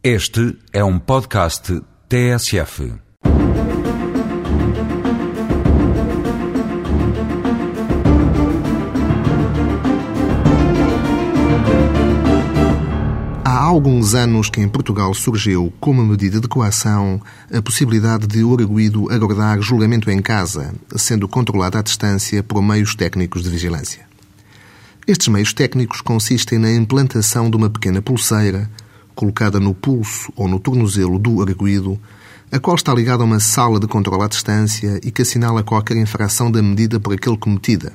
Este é um podcast TSF. Há alguns anos que em Portugal surgiu, como medida de coação, a possibilidade de o arguído aguardar julgamento em casa, sendo controlado à distância por meios técnicos de vigilância. Estes meios técnicos consistem na implantação de uma pequena pulseira colocada no pulso ou no tornozelo do arguído, a qual está ligada a uma sala de controle à distância e que assinala qualquer infração da medida por aquele cometida.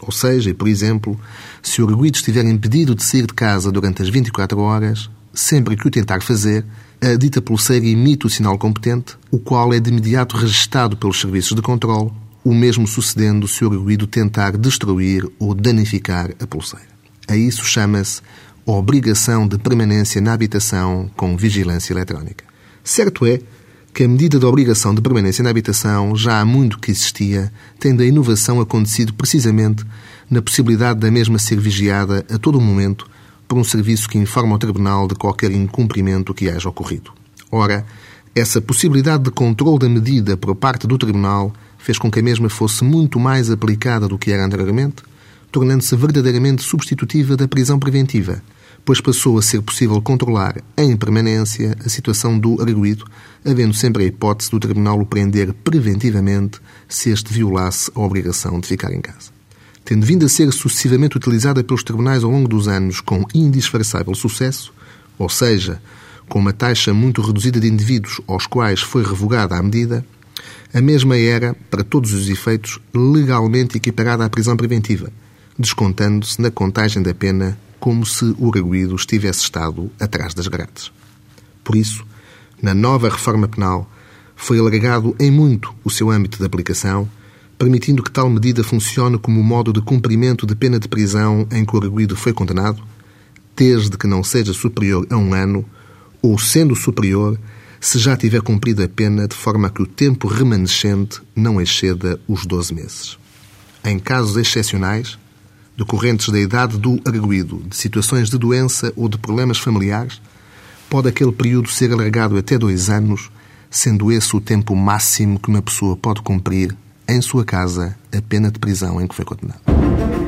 Ou seja, por exemplo, se o arguído estiver impedido de sair de casa durante as 24 horas, sempre que o tentar fazer, a dita pulseira emite o sinal competente, o qual é de imediato registado pelos serviços de controle, o mesmo sucedendo se o arguído tentar destruir ou danificar a pulseira. A isso chama-se obrigação de permanência na habitação com vigilância eletrónica. Certo é que a medida de obrigação de permanência na habitação já há muito que existia, tendo a inovação acontecido precisamente na possibilidade da mesma ser vigiada a todo momento por um serviço que informa ao Tribunal de qualquer incumprimento que haja ocorrido. Ora, essa possibilidade de controle da medida por parte do Tribunal fez com que a mesma fosse muito mais aplicada do que era anteriormente, tornando-se verdadeiramente substitutiva da prisão preventiva, pois passou a ser possível controlar em permanência a situação do arguído, havendo sempre a hipótese do Tribunal o prender preventivamente se este violasse a obrigação de ficar em casa. Tendo vindo a ser sucessivamente utilizada pelos tribunais ao longo dos anos com indisfarçável sucesso, ou seja, com uma taxa muito reduzida de indivíduos aos quais foi revogada a medida, a mesma era, para todos os efeitos, legalmente equiparada à prisão preventiva, descontando-se na contagem da pena como se o arguído estivesse estado atrás das grades. Por isso, na nova reforma penal, foi alargado em muito o seu âmbito de aplicação, permitindo que tal medida funcione como modo de cumprimento de pena de prisão em que o arguído foi condenado, desde que não seja superior a um ano, ou, sendo superior, se já tiver cumprido a pena de forma que o tempo remanescente não exceda os 12 meses. Em casos excepcionais, decorrentes da idade do arguído, de situações de doença ou de problemas familiares, pode aquele período ser alargado até dois anos, sendo esse o tempo máximo que uma pessoa pode cumprir em sua casa a pena de prisão em que foi condenado.